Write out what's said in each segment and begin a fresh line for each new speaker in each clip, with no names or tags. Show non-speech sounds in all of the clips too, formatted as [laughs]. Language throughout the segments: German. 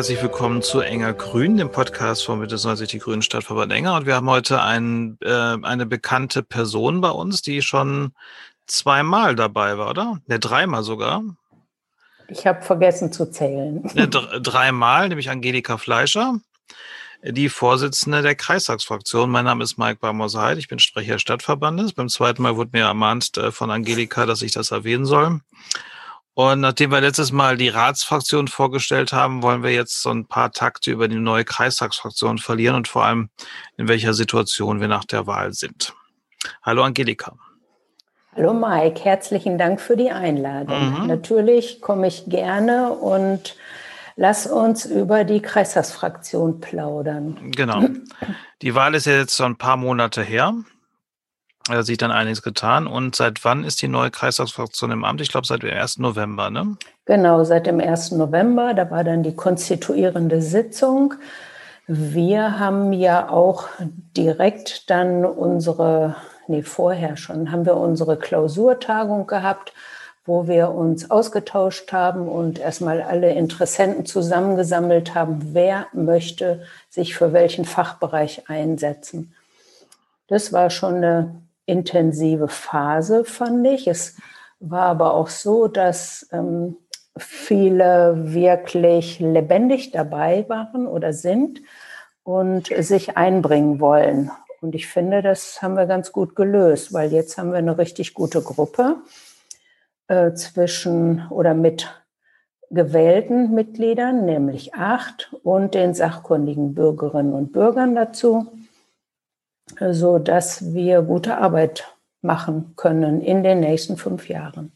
herzlich willkommen zu Enger Grün, dem Podcast von Mitte 90 die Grünen Stadtverband Enger. Und wir haben heute ein, äh, eine bekannte Person bei uns, die schon zweimal dabei war, oder? Ne, dreimal sogar.
Ich habe vergessen zu zählen.
Ne, dreimal, nämlich Angelika Fleischer, die Vorsitzende der Kreistagsfraktion. Mein Name ist Mike Barmosheit, ich bin Sprecher des Stadtverbandes. Beim zweiten Mal wurde mir ermahnt äh, von Angelika, dass ich das erwähnen soll. Und nachdem wir letztes Mal die Ratsfraktion vorgestellt haben, wollen wir jetzt so ein paar Takte über die neue Kreistagsfraktion verlieren und vor allem in welcher Situation wir nach der Wahl sind. Hallo Angelika.
Hallo Mike, herzlichen Dank für die Einladung. Mhm. Natürlich komme ich gerne und lass uns über die Kreistagsfraktion plaudern.
Genau. Die Wahl ist ja jetzt so ein paar Monate her. Hat sich dann einiges getan. Und seit wann ist die neue Kreistagsfraktion im Amt? Ich glaube, seit dem 1. November, ne?
Genau, seit dem 1. November. Da war dann die konstituierende Sitzung. Wir haben ja auch direkt dann unsere, nee, vorher schon, haben wir unsere Klausurtagung gehabt, wo wir uns ausgetauscht haben und erstmal alle Interessenten zusammengesammelt haben, wer möchte sich für welchen Fachbereich einsetzen. Das war schon eine intensive Phase, fand ich. Es war aber auch so, dass ähm, viele wirklich lebendig dabei waren oder sind und sich einbringen wollen. Und ich finde, das haben wir ganz gut gelöst, weil jetzt haben wir eine richtig gute Gruppe äh, zwischen oder mit gewählten Mitgliedern, nämlich acht, und den sachkundigen Bürgerinnen und Bürgern dazu so dass wir gute Arbeit machen können in den nächsten fünf Jahren.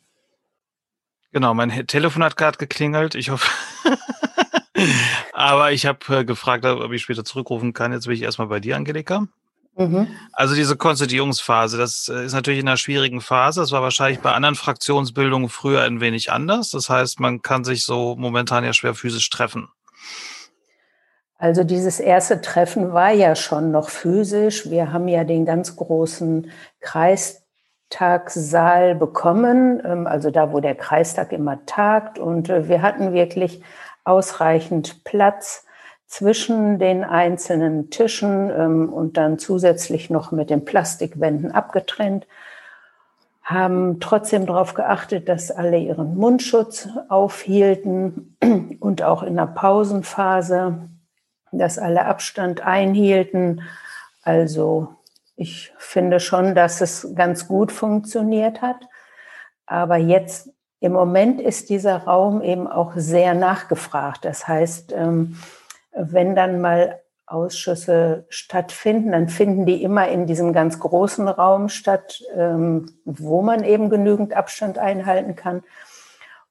Genau, mein Telefon hat gerade geklingelt. Ich hoffe. [laughs] Aber ich habe äh, gefragt, ob ich später zurückrufen kann. Jetzt bin ich erstmal bei dir, Angelika. Mhm. Also diese Konstituierungsphase, das äh, ist natürlich in einer schwierigen Phase. Das war wahrscheinlich bei anderen Fraktionsbildungen früher ein wenig anders. Das heißt, man kann sich so momentan ja schwer physisch treffen.
Also dieses erste Treffen war ja schon noch physisch. Wir haben ja den ganz großen Kreistagssaal bekommen, ähm, also da, wo der Kreistag immer tagt. Und äh, wir hatten wirklich ausreichend Platz zwischen den einzelnen Tischen ähm, und dann zusätzlich noch mit den Plastikwänden abgetrennt haben trotzdem darauf geachtet, dass alle ihren Mundschutz aufhielten und auch in der Pausenphase dass alle Abstand einhielten. Also ich finde schon, dass es ganz gut funktioniert hat. Aber jetzt im Moment ist dieser Raum eben auch sehr nachgefragt. Das heißt, ähm, wenn dann mal Ausschüsse stattfinden, dann finden die immer in diesem ganz großen Raum statt, ähm, wo man eben genügend Abstand einhalten kann.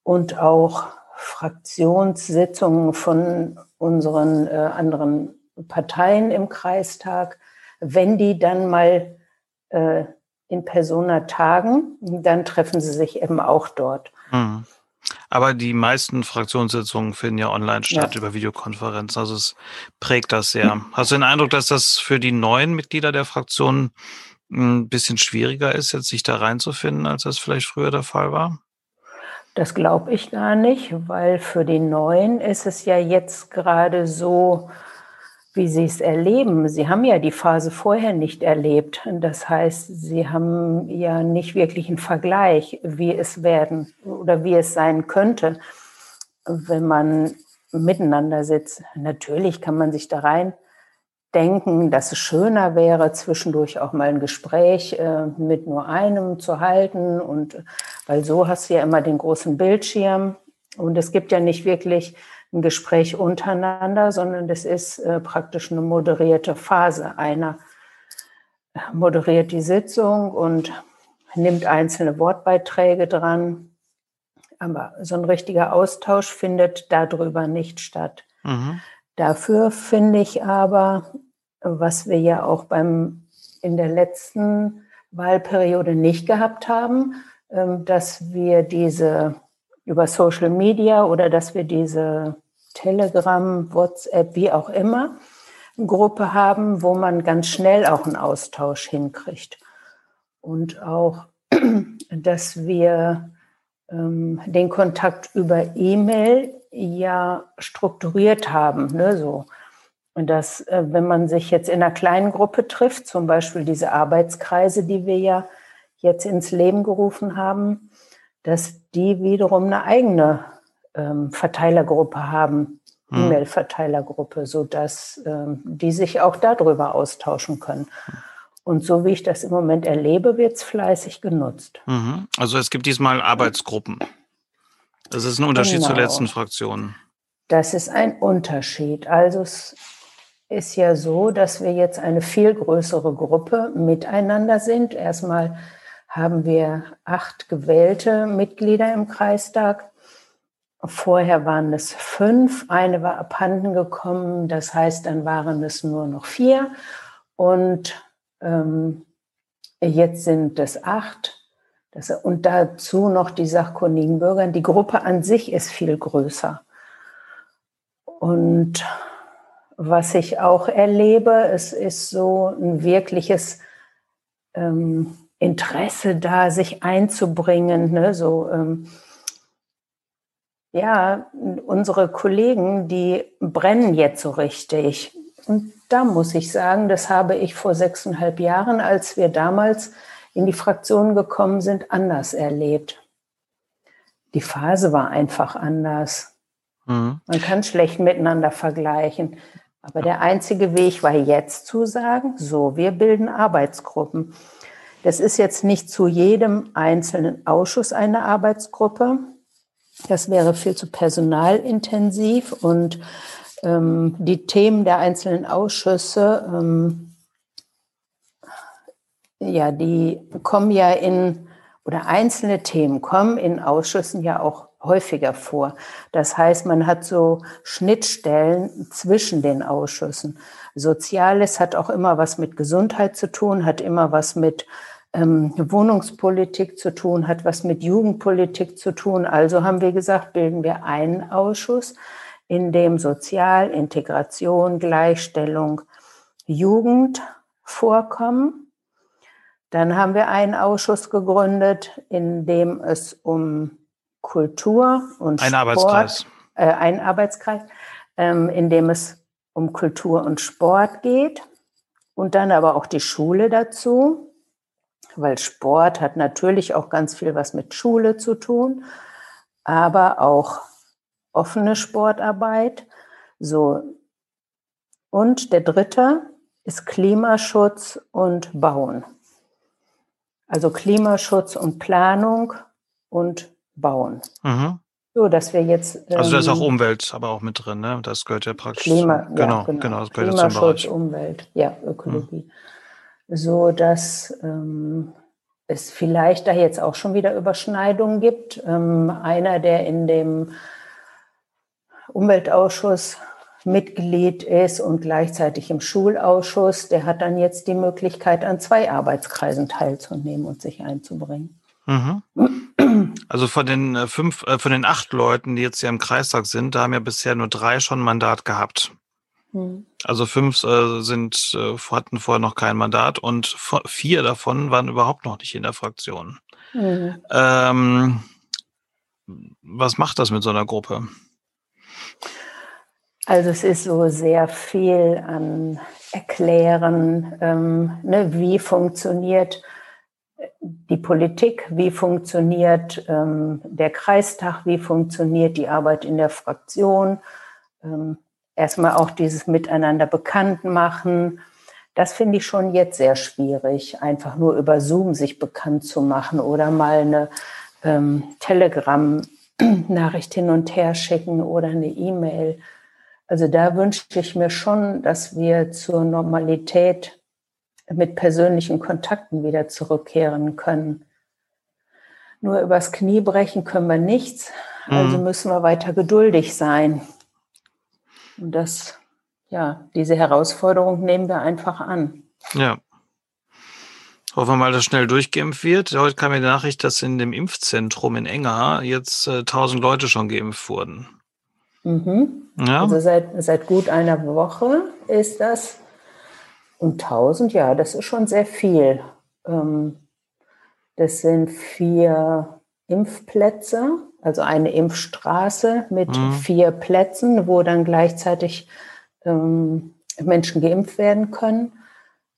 Und auch Fraktionssitzungen von unseren äh, anderen Parteien im Kreistag, wenn die dann mal äh, in Persona tagen, dann treffen sie sich eben auch dort. Mhm.
Aber die meisten Fraktionssitzungen finden ja online statt ja. über Videokonferenzen. Also es prägt das sehr. Hast du den Eindruck, dass das für die neuen Mitglieder der Fraktion ein bisschen schwieriger ist, jetzt sich da reinzufinden, als das vielleicht früher der Fall war?
Das glaube ich gar nicht, weil für die Neuen ist es ja jetzt gerade so, wie sie es erleben. Sie haben ja die Phase vorher nicht erlebt. Das heißt, sie haben ja nicht wirklich einen Vergleich, wie es werden oder wie es sein könnte, wenn man miteinander sitzt. Natürlich kann man sich da rein denken, dass es schöner wäre, zwischendurch auch mal ein Gespräch äh, mit nur einem zu halten. Und weil so hast du ja immer den großen Bildschirm. Und es gibt ja nicht wirklich ein Gespräch untereinander, sondern das ist äh, praktisch eine moderierte Phase. Einer moderiert die Sitzung und nimmt einzelne Wortbeiträge dran. Aber so ein richtiger Austausch findet darüber nicht statt. Mhm. Dafür finde ich aber, was wir ja auch beim, in der letzten Wahlperiode nicht gehabt haben, dass wir diese über Social Media oder dass wir diese Telegram, WhatsApp, wie auch immer, Gruppe haben, wo man ganz schnell auch einen Austausch hinkriegt. Und auch, [clears throat] dass wir ähm, den Kontakt über E-Mail ja strukturiert haben, ne, so. Und dass, äh, wenn man sich jetzt in einer kleinen Gruppe trifft, zum Beispiel diese Arbeitskreise, die wir ja jetzt ins Leben gerufen haben, dass die wiederum eine eigene ähm, Verteilergruppe haben, hm. E-Mail-Verteilergruppe, sodass ähm, die sich auch darüber austauschen können. Und so wie ich das im Moment erlebe, wird es fleißig genutzt.
Mhm. Also es gibt diesmal Arbeitsgruppen. Das ist ein Unterschied genau. zur letzten Fraktion.
Das ist ein Unterschied. Also es ist ja so, dass wir jetzt eine viel größere Gruppe miteinander sind. Erstmal haben wir acht gewählte Mitglieder im Kreistag. Vorher waren es fünf, eine war abhanden gekommen, das heißt, dann waren es nur noch vier und ähm, jetzt sind es acht. Das, und dazu noch die sachkundigen Bürger. Die Gruppe an sich ist viel größer. Und was ich auch erlebe, es ist so ein wirkliches ähm, Interesse da, sich einzubringen. Ne? So, ähm, ja, unsere Kollegen, die brennen jetzt so richtig. Und da muss ich sagen, das habe ich vor sechseinhalb Jahren, als wir damals in die Fraktion gekommen sind, anders erlebt. Die Phase war einfach anders. Mhm. Man kann schlecht miteinander vergleichen. Aber der einzige Weg war jetzt zu sagen, so, wir bilden Arbeitsgruppen. Das ist jetzt nicht zu jedem einzelnen Ausschuss eine Arbeitsgruppe. Das wäre viel zu personalintensiv und ähm, die Themen der einzelnen Ausschüsse, ähm, ja, die kommen ja in, oder einzelne Themen kommen in Ausschüssen ja auch häufiger vor. Das heißt, man hat so Schnittstellen zwischen den Ausschüssen. Soziales hat auch immer was mit Gesundheit zu tun, hat immer was mit ähm, Wohnungspolitik zu tun, hat was mit Jugendpolitik zu tun. Also haben wir gesagt, bilden wir einen Ausschuss, in dem Sozial, Integration, Gleichstellung, Jugend vorkommen. Dann haben wir einen Ausschuss gegründet, in dem es um Kultur und
ein
Sport,
Arbeitskreis,
äh, ein Arbeitskreis, ähm, in dem es um Kultur und Sport geht und dann aber auch die Schule dazu weil Sport hat natürlich auch ganz viel was mit Schule zu tun, aber auch offene Sportarbeit. So. Und der dritte ist Klimaschutz und Bauen. Also Klimaschutz und Planung und Bauen. Mhm. So, dass wir jetzt.
Ähm, also da ist auch ähm, Umwelt aber auch mit drin, ne? Das gehört ja praktisch.
Klima, genau, ja, genau, genau. Das gehört Klimaschutz, Umwelt, ja, Ökologie. Mhm so dass ähm, es vielleicht da jetzt auch schon wieder Überschneidungen gibt. Ähm, einer, der in dem Umweltausschuss Mitglied ist und gleichzeitig im Schulausschuss, der hat dann jetzt die Möglichkeit, an zwei Arbeitskreisen teilzunehmen und sich einzubringen. Mhm.
Also von den äh, fünf, äh, von den acht Leuten, die jetzt hier im Kreistag sind, da haben ja bisher nur drei schon Mandat gehabt. Hm. Also fünf äh, sind, äh, hatten vorher noch kein Mandat und vier davon waren überhaupt noch nicht in der Fraktion. Mhm. Ähm, was macht das mit so einer Gruppe?
Also es ist so sehr viel an Erklären, ähm, ne, wie funktioniert die Politik, wie funktioniert ähm, der Kreistag, wie funktioniert die Arbeit in der Fraktion. Erstmal auch dieses Miteinander bekannt machen. Das finde ich schon jetzt sehr schwierig, einfach nur über Zoom sich bekannt zu machen oder mal eine ähm, Telegram-Nachricht hin und her schicken oder eine E-Mail. Also da wünschte ich mir schon, dass wir zur Normalität mit persönlichen Kontakten wieder zurückkehren können. Nur übers Knie brechen können wir nichts, also mhm. müssen wir weiter geduldig sein. Und das, ja, diese Herausforderung nehmen wir einfach an.
Ja. Hoffen wir mal, dass schnell durchgeimpft wird. Heute kam mir die Nachricht, dass in dem Impfzentrum in Enger jetzt äh, 1000 Leute schon geimpft wurden.
Mhm. Ja. Also seit, seit gut einer Woche ist das. Und 1000, ja, das ist schon sehr viel. Ähm, das sind vier Impfplätze also eine Impfstraße mit mhm. vier Plätzen, wo dann gleichzeitig ähm, Menschen geimpft werden können.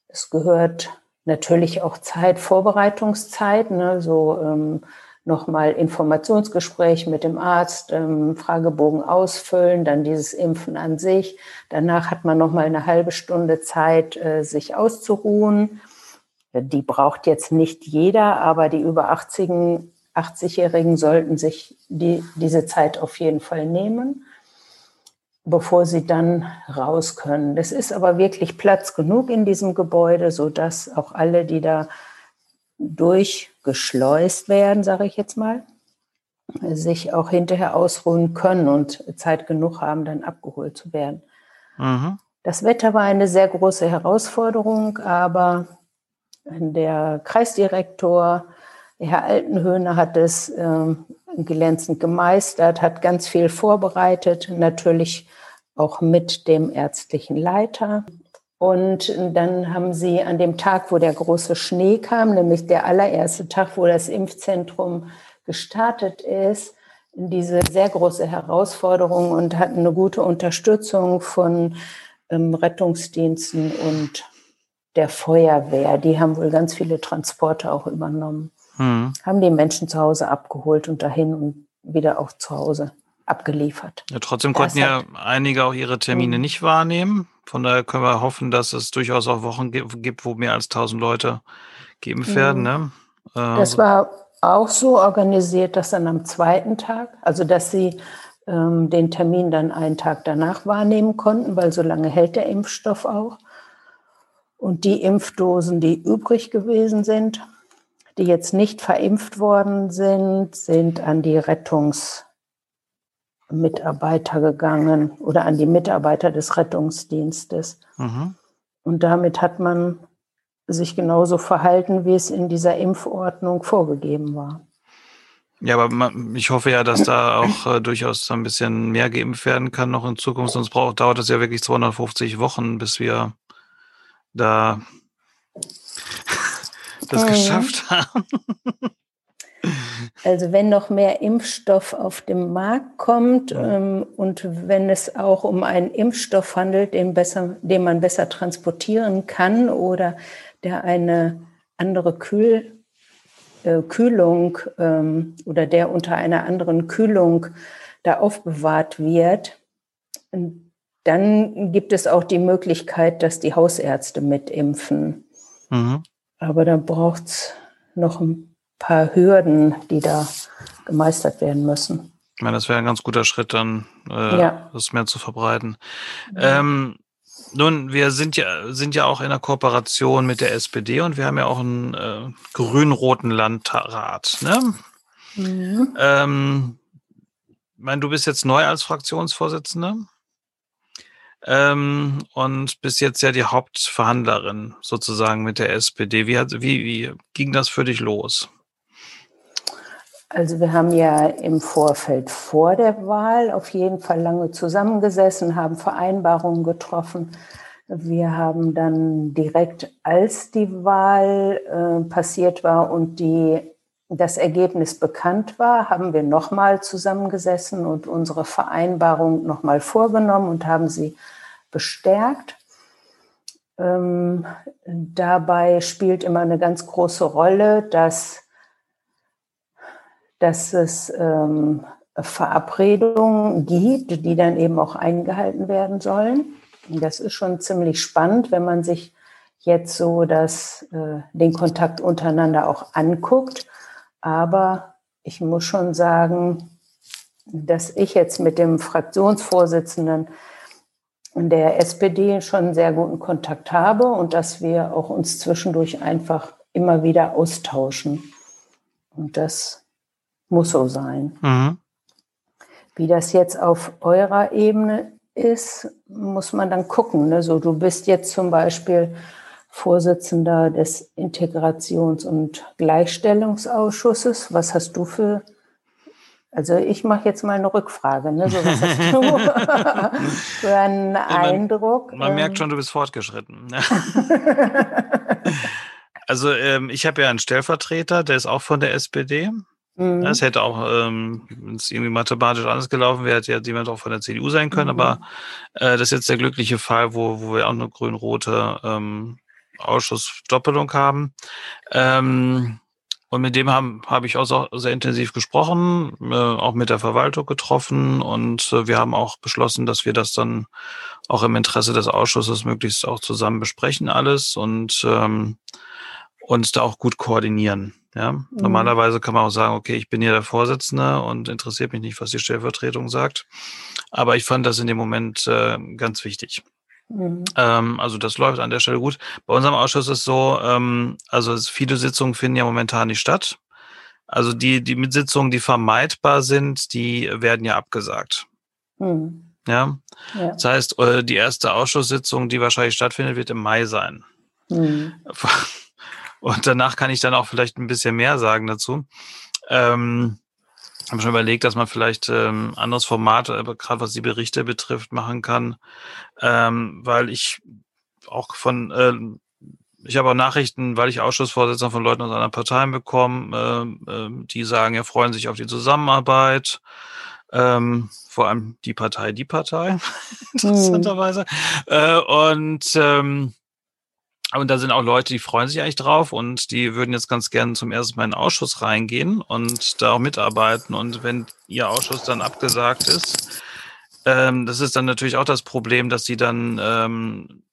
Es gehört natürlich auch Zeit, Vorbereitungszeit, ne, so ähm, nochmal Informationsgespräch mit dem Arzt, ähm, Fragebogen ausfüllen, dann dieses Impfen an sich. Danach hat man nochmal eine halbe Stunde Zeit, äh, sich auszuruhen. Die braucht jetzt nicht jeder, aber die über 80, 80-Jährigen sollten sich die, diese Zeit auf jeden Fall nehmen, bevor sie dann raus können. Es ist aber wirklich Platz genug in diesem Gebäude, sodass auch alle, die da durchgeschleust werden, sage ich jetzt mal, sich auch hinterher ausruhen können und Zeit genug haben, dann abgeholt zu werden. Mhm. Das Wetter war eine sehr große Herausforderung, aber der Kreisdirektor, Herr Altenhöhner, hat es äh, glänzend gemeistert, hat ganz viel vorbereitet, natürlich auch mit dem ärztlichen Leiter. Und dann haben sie an dem Tag, wo der große Schnee kam, nämlich der allererste Tag, wo das Impfzentrum gestartet ist, diese sehr große Herausforderung und hatten eine gute Unterstützung von ähm, Rettungsdiensten und der Feuerwehr. Die haben wohl ganz viele Transporte auch übernommen. Hm. Haben die Menschen zu Hause abgeholt und dahin und wieder auch zu Hause abgeliefert.
Ja, trotzdem konnten ja einige auch ihre Termine hm. nicht wahrnehmen. Von daher können wir hoffen, dass es durchaus auch Wochen gibt, wo mehr als 1000 Leute geimpft hm. werden. Ne?
Äh, das war auch so organisiert, dass dann am zweiten Tag, also dass sie ähm, den Termin dann einen Tag danach wahrnehmen konnten, weil so lange hält der Impfstoff auch. Und die Impfdosen, die übrig gewesen sind, die jetzt nicht verimpft worden sind, sind an die Rettungsmitarbeiter gegangen oder an die Mitarbeiter des Rettungsdienstes. Mhm. Und damit hat man sich genauso verhalten, wie es in dieser Impfordnung vorgegeben war.
Ja, aber man, ich hoffe ja, dass da auch äh, durchaus ein bisschen mehr geimpft werden kann noch in Zukunft. Sonst braucht, dauert es ja wirklich 250 Wochen, bis wir da das mhm. geschafft haben. [laughs]
Also wenn noch mehr Impfstoff auf den Markt kommt ja. ähm, und wenn es auch um einen Impfstoff handelt, den, besser, den man besser transportieren kann oder der eine andere Kühl, äh, Kühlung ähm, oder der unter einer anderen Kühlung da aufbewahrt wird, dann gibt es auch die Möglichkeit, dass die Hausärzte mitimpfen. Mhm. Aber dann braucht es noch ein paar Hürden, die da gemeistert werden müssen.
Ich meine, das wäre ein ganz guter Schritt, dann äh, ja. das mehr zu verbreiten. Ja. Ähm, nun, wir sind ja, sind ja auch in der Kooperation mit der SPD und wir haben ja auch einen äh, grün-roten Landrat. Ne? Mhm. Ähm, ich meine, du bist jetzt neu als Fraktionsvorsitzende ähm, und bis jetzt ja die Hauptverhandlerin sozusagen mit der SPD. Wie, hat, wie, wie ging das für dich los?
Also wir haben ja im Vorfeld vor der Wahl auf jeden Fall lange zusammengesessen, haben Vereinbarungen getroffen. Wir haben dann direkt, als die Wahl äh, passiert war und die, das Ergebnis bekannt war, haben wir nochmal zusammengesessen und unsere Vereinbarung nochmal vorgenommen und haben sie bestärkt. Ähm, dabei spielt immer eine ganz große Rolle, dass, dass es ähm, Verabredungen gibt, die dann eben auch eingehalten werden sollen. Das ist schon ziemlich spannend, wenn man sich jetzt so das, äh, den Kontakt untereinander auch anguckt. Aber ich muss schon sagen, dass ich jetzt mit dem Fraktionsvorsitzenden der SPD schon sehr guten Kontakt habe und dass wir auch uns zwischendurch einfach immer wieder austauschen. Und das muss so sein. Mhm. Wie das jetzt auf eurer Ebene ist, muss man dann gucken. Ne? So, du bist jetzt zum Beispiel Vorsitzender des Integrations- und Gleichstellungsausschusses. Was hast du für also ich mache jetzt mal eine Rückfrage. Ne? So, was hast du [laughs] für einen ja, man, Eindruck?
Man ähm, merkt schon, du bist fortgeschritten. [laughs] also ähm, ich habe ja einen Stellvertreter, der ist auch von der SPD. Mhm. Es hätte auch, ähm, wenn es irgendwie mathematisch anders gelaufen wäre, hätte ja jemand auch von der CDU sein können. Mhm. Aber äh, das ist jetzt der glückliche Fall, wo, wo wir auch eine grün-rote ähm, Ausschussdoppelung haben. Ähm, und mit dem habe hab ich auch sehr intensiv gesprochen, äh, auch mit der Verwaltung getroffen. Und äh, wir haben auch beschlossen, dass wir das dann auch im Interesse des Ausschusses möglichst auch zusammen besprechen alles und ähm, uns da auch gut koordinieren. Ja, mhm. normalerweise kann man auch sagen, okay, ich bin hier der Vorsitzende und interessiert mich nicht, was die Stellvertretung sagt. Aber ich fand das in dem Moment äh, ganz wichtig. Mhm. Ähm, also das läuft an der Stelle gut. Bei unserem Ausschuss ist so, ähm, also viele Sitzungen finden ja momentan nicht statt. Also die, die mit Sitzungen, die vermeidbar sind, die werden ja abgesagt. Mhm. Ja? ja? Das heißt, äh, die erste Ausschusssitzung, die wahrscheinlich stattfindet, wird im Mai sein. Mhm. [laughs] Und danach kann ich dann auch vielleicht ein bisschen mehr sagen dazu. Ähm, habe schon überlegt, dass man vielleicht ähm, anderes Format, aber gerade was die Berichte betrifft, machen kann, ähm, weil ich auch von, äh, ich habe auch Nachrichten, weil ich Ausschussvorsitzender von Leuten aus anderen Parteien bekomme, äh, äh, die sagen, ja, freuen sich auf die Zusammenarbeit. Ähm, vor allem die Partei, die Partei, hm. [laughs] interessanterweise. Hm. Äh, und ähm, und da sind auch Leute, die freuen sich eigentlich drauf und die würden jetzt ganz gerne zum ersten Mal in den Ausschuss reingehen und da auch mitarbeiten. Und wenn ihr Ausschuss dann abgesagt ist, ähm, das ist dann natürlich auch das Problem, dass sie dann ähm,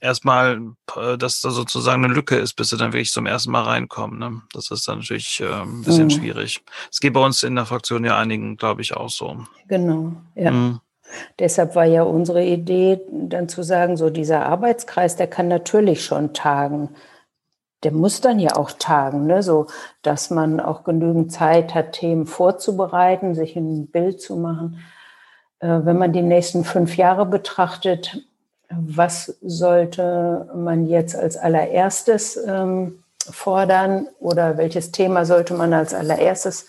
erstmal, äh, dass da sozusagen eine Lücke ist, bis sie dann wirklich zum ersten Mal reinkommen. Ne? Das ist dann natürlich äh, ein bisschen mhm. schwierig. Es geht bei uns in der Fraktion ja einigen, glaube ich, auch so.
Genau, ja. Mhm. Deshalb war ja unsere Idee, dann zu sagen, so dieser Arbeitskreis, der kann natürlich schon tagen. Der muss dann ja auch tagen, ne? so dass man auch genügend Zeit hat, Themen vorzubereiten, sich ein Bild zu machen. Äh, wenn man die nächsten fünf Jahre betrachtet, was sollte man jetzt als allererstes ähm, fordern oder welches Thema sollte man als allererstes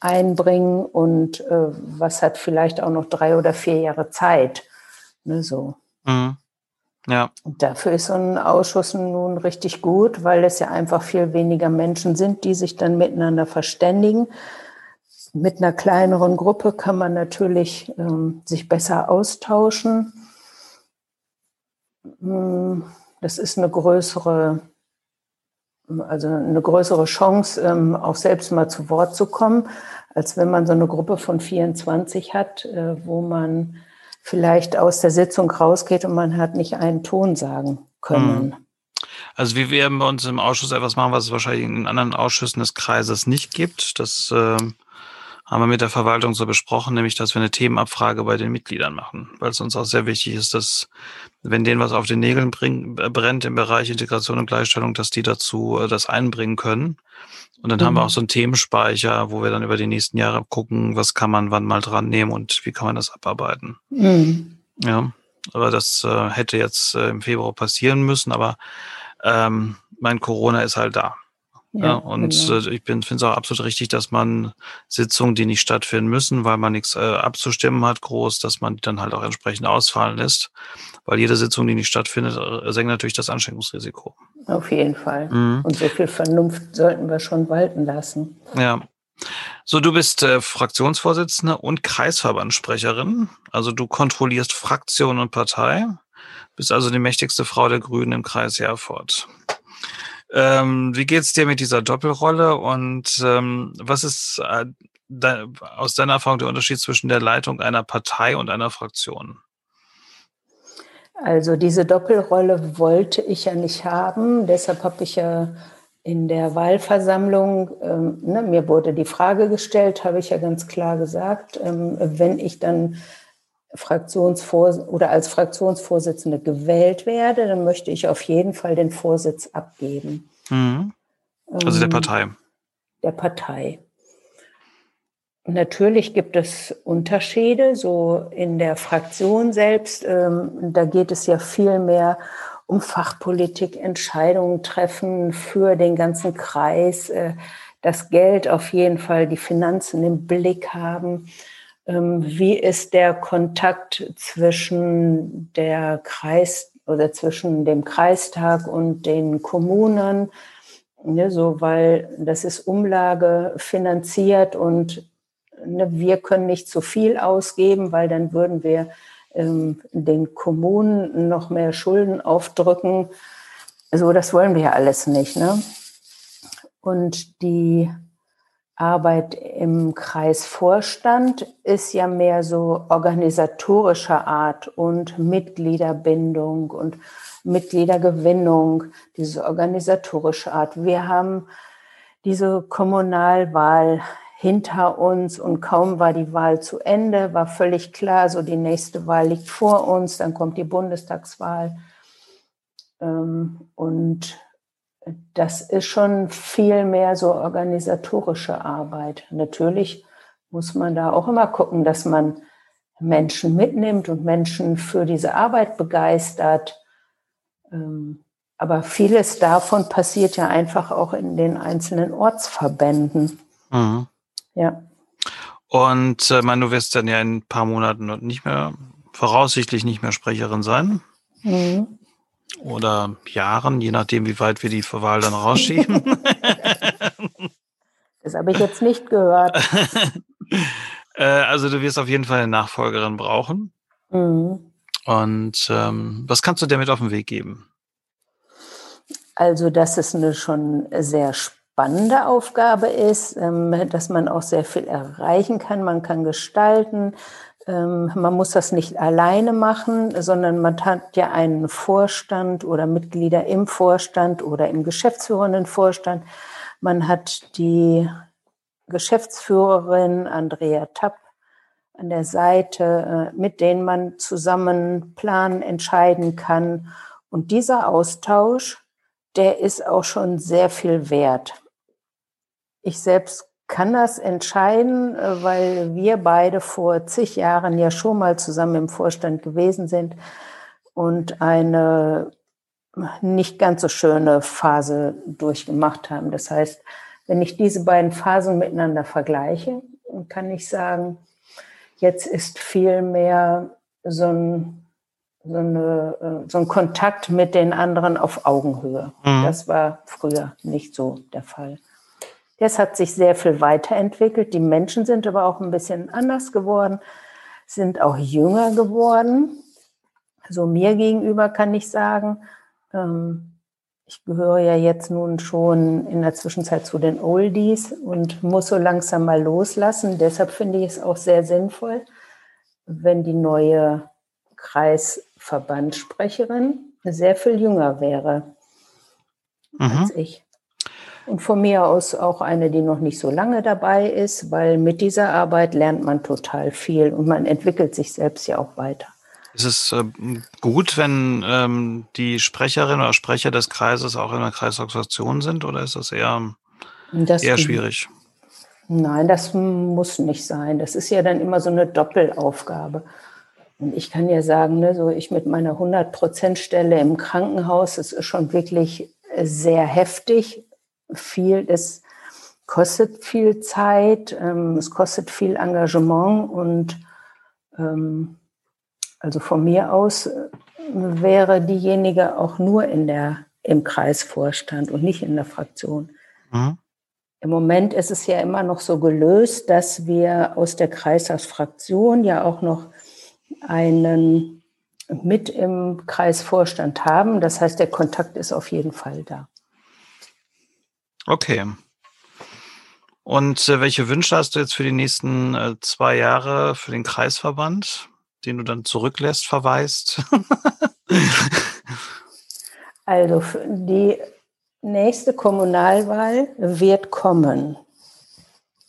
einbringen und äh, was hat vielleicht auch noch drei oder vier Jahre Zeit. Ne, so. Mhm. Ja. Und dafür ist so ein Ausschuss nun richtig gut, weil es ja einfach viel weniger Menschen sind, die sich dann miteinander verständigen. Mit einer kleineren Gruppe kann man natürlich ähm, sich besser austauschen. Hm, das ist eine größere also eine größere Chance, ähm, auch selbst mal zu Wort zu kommen, als wenn man so eine Gruppe von 24 hat, äh, wo man vielleicht aus der Sitzung rausgeht und man hat nicht einen Ton sagen können. Mhm.
Also wir werden bei uns im Ausschuss etwas machen, was es wahrscheinlich in anderen Ausschüssen des Kreises nicht gibt. Das äh, haben wir mit der Verwaltung so besprochen, nämlich dass wir eine Themenabfrage bei den Mitgliedern machen, weil es uns auch sehr wichtig ist, dass wenn denen was auf den Nägeln bring, äh, brennt im Bereich Integration und Gleichstellung, dass die dazu äh, das einbringen können. Und dann mhm. haben wir mhm. auch so einen Themenspeicher, wo wir dann über die nächsten Jahre gucken, was kann man wann mal dran nehmen und wie kann man das abarbeiten. Mhm. Ja, aber das äh, hätte jetzt äh, im Februar passieren müssen, aber ähm, mein Corona ist halt da. Ja, ja und genau. äh, ich finde es auch absolut richtig, dass man Sitzungen, die nicht stattfinden müssen, weil man nichts äh, abzustimmen hat, groß, dass man die dann halt auch entsprechend ausfallen lässt. Weil jede Sitzung, die nicht stattfindet, äh, senkt natürlich das Ansteckungsrisiko.
Auf jeden Fall. Mhm. Und so viel Vernunft sollten wir schon walten lassen.
Ja. So, du bist äh, Fraktionsvorsitzende und Kreisverbandssprecherin. Also du kontrollierst Fraktion und Partei. Bist also die mächtigste Frau der Grünen im Kreis Herford. Ähm, wie geht's dir mit dieser Doppelrolle und ähm, was ist äh, de aus deiner Erfahrung der Unterschied zwischen der Leitung einer Partei und einer Fraktion?
Also diese Doppelrolle wollte ich ja nicht haben. Deshalb habe ich ja in der Wahlversammlung, ähm, ne, mir wurde die Frage gestellt, habe ich ja ganz klar gesagt, ähm, wenn ich dann Fraktionsvors oder als Fraktionsvorsitzende gewählt werde, dann möchte ich auf jeden Fall den Vorsitz abgeben. Mhm.
Also der ähm, Partei.
Der Partei. Natürlich gibt es Unterschiede, so in der Fraktion selbst. Ähm, da geht es ja viel mehr um Fachpolitik, Entscheidungen treffen für den ganzen Kreis, äh, das Geld auf jeden Fall, die Finanzen im Blick haben. Ähm, wie ist der Kontakt zwischen der Kreis oder zwischen dem Kreistag und den Kommunen? Ne, so, weil das ist Umlage finanziert und ne, wir können nicht zu viel ausgeben, weil dann würden wir ähm, den Kommunen noch mehr Schulden aufdrücken. So, das wollen wir ja alles nicht. Ne? Und die Arbeit im Kreisvorstand ist ja mehr so organisatorischer Art und Mitgliederbindung und Mitgliedergewinnung, diese organisatorische Art. Wir haben diese Kommunalwahl hinter uns und kaum war die Wahl zu Ende, war völlig klar, so die nächste Wahl liegt vor uns, dann kommt die Bundestagswahl. Ähm, und das ist schon viel mehr so organisatorische Arbeit. Natürlich muss man da auch immer gucken, dass man Menschen mitnimmt und Menschen für diese Arbeit begeistert. Ähm, aber vieles davon passiert ja einfach auch in den einzelnen Ortsverbänden. Mhm.
Ja. Und äh, meine, du wirst dann ja in ein paar Monaten nicht mehr, voraussichtlich nicht mehr Sprecherin sein. Mhm oder Jahren, je nachdem, wie weit wir die Wahl dann rausschieben. [laughs]
Das habe ich jetzt nicht gehört. [laughs]
Äh, also du wirst auf jeden Fall eine Nachfolgerin brauchen. Mhm. Und ähm, was kannst du dir mit auf den Weg geben?
Also, dass es eine schon sehr spannende Aufgabe ist, ähm, dass man auch sehr viel erreichen kann. Man kann gestalten, ähm, man muss das nicht alleine machen, sondern man hat ja einen Vorstand oder Mitglieder im Vorstand oder im geschäftsführenden Vorstand. Man hat die Geschäftsführerin Andrea Tapp an der Seite, äh, mit denen man zusammen planen, entscheiden kann. Und dieser Austausch, der ist auch schon sehr viel wert. Ich selbst kann das entscheiden, äh, weil wir beide vor zig Jahren ja schon mal zusammen im Vorstand gewesen sind und eine nicht ganz so schöne Phase durchgemacht haben. Das heißt, wenn ich diese beiden Phasen miteinander vergleiche, kann ich sagen, jetzt ist viel mehr so ein, so, eine, äh, so ein Kontakt mit den anderen auf Augenhöhe. Mhm. Das war früher nicht so der Fall. Das hat sich sehr viel weiterentwickelt. Die Menschen sind aber auch ein bisschen anders geworden, sind auch jünger geworden. So mir gegenüber kann ich sagen, ähm, ich gehöre ja jetzt nun schon in der Zwischenzeit zu den Oldies und muss so langsam mal loslassen. Deshalb finde ich es auch sehr sinnvoll, wenn die neue Kreisverbandssprecherin sehr viel jünger wäre mhm. als ich. Und von mir aus auch eine, die noch nicht so lange dabei ist, weil mit dieser Arbeit lernt man total viel und man entwickelt sich selbst ja auch weiter.
Ist es äh, gut, wenn ähm, die Sprecherin oder Sprecher des Kreises auch in der Kreisorganisation sind oder ist das eher, das eher schwierig?
Nein, das muss nicht sein. Das ist ja dann immer so eine Doppelaufgabe. Und ich kann ja sagen, ne, so ich mit meiner 100-Prozent-Stelle im Krankenhaus, das ist schon wirklich sehr heftig viel, es kostet viel Zeit, ähm, es kostet viel Engagement und ähm, also von mir aus äh, wäre diejenige auch nur in der, im Kreisvorstand und nicht in der Fraktion. Mhm. Im Moment ist es ja immer noch so gelöst, dass wir aus der Kreistagsfraktion ja auch noch einen mit im Kreisvorstand haben. Das heißt, der Kontakt ist auf jeden Fall da.
Okay. Und äh, welche Wünsche hast du jetzt für die nächsten äh, zwei Jahre für den Kreisverband, den du dann zurücklässt, verweist? [laughs]
also die nächste Kommunalwahl wird kommen.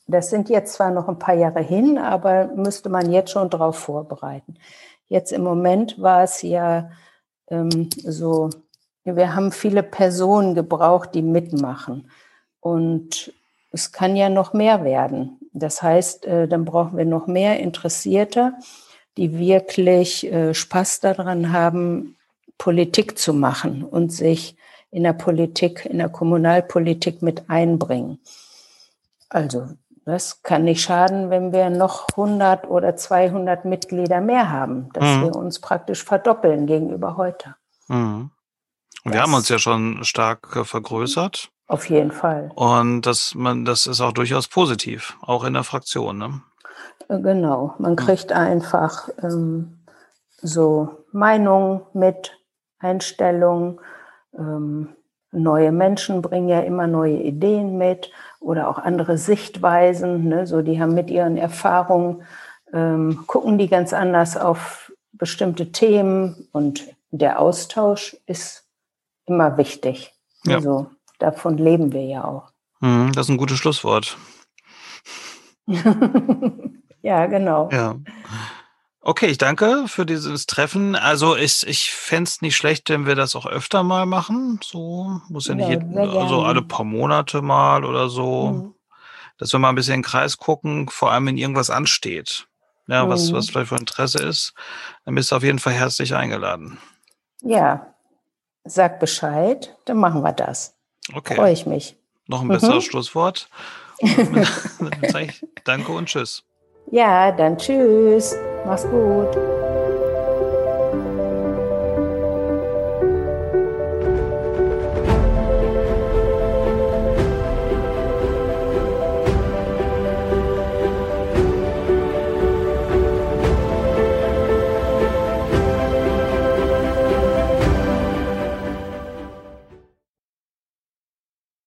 Das sind jetzt zwar noch ein paar Jahre hin, aber müsste man jetzt schon darauf vorbereiten. Jetzt im Moment war es ja ähm, so, wir haben viele Personen gebraucht, die mitmachen. Und es kann ja noch mehr werden. Das heißt, äh, dann brauchen wir noch mehr Interessierte, die wirklich äh, Spaß daran haben, Politik zu machen und sich in der Politik, in der Kommunalpolitik mit einbringen. Also das kann nicht schaden, wenn wir noch 100 oder 200 Mitglieder mehr haben, dass mhm. wir uns praktisch verdoppeln gegenüber heute.
Mhm. Wir haben uns ja schon stark äh, vergrößert.
Auf jeden Fall.
Und das, man, das ist auch durchaus positiv, auch in der Fraktion. Ne?
Äh, genau, man kriegt einfach ähm, so Meinungen mit, Einstellungen. Ähm, neue Menschen bringen ja immer neue Ideen mit oder auch andere Sichtweisen. Ne? So, die haben mit ihren Erfahrungen, ähm, gucken die ganz anders auf bestimmte Themen und der Austausch ist immer wichtig. Ja. Also davon leben wir ja auch.
Mhm, das ist ein gutes Schlusswort. [laughs]
ja, genau.
Ja. Okay, ich danke für dieses Treffen. Also ich, ich fände es nicht schlecht, wenn wir das auch öfter mal machen. So muss ja nicht ja, jeden, also alle paar Monate mal oder so. Mhm. Dass wir mal ein bisschen in den Kreis gucken, vor allem wenn irgendwas ansteht. Ja, mhm. was, was vielleicht von Interesse ist, dann bist du auf jeden Fall herzlich eingeladen.
Ja, sag Bescheid, dann machen wir das. Okay. Freue ich mich.
Noch ein besseres mhm. Schlusswort. [laughs] dann sage ich Danke und Tschüss.
Ja, dann Tschüss. Mach's gut.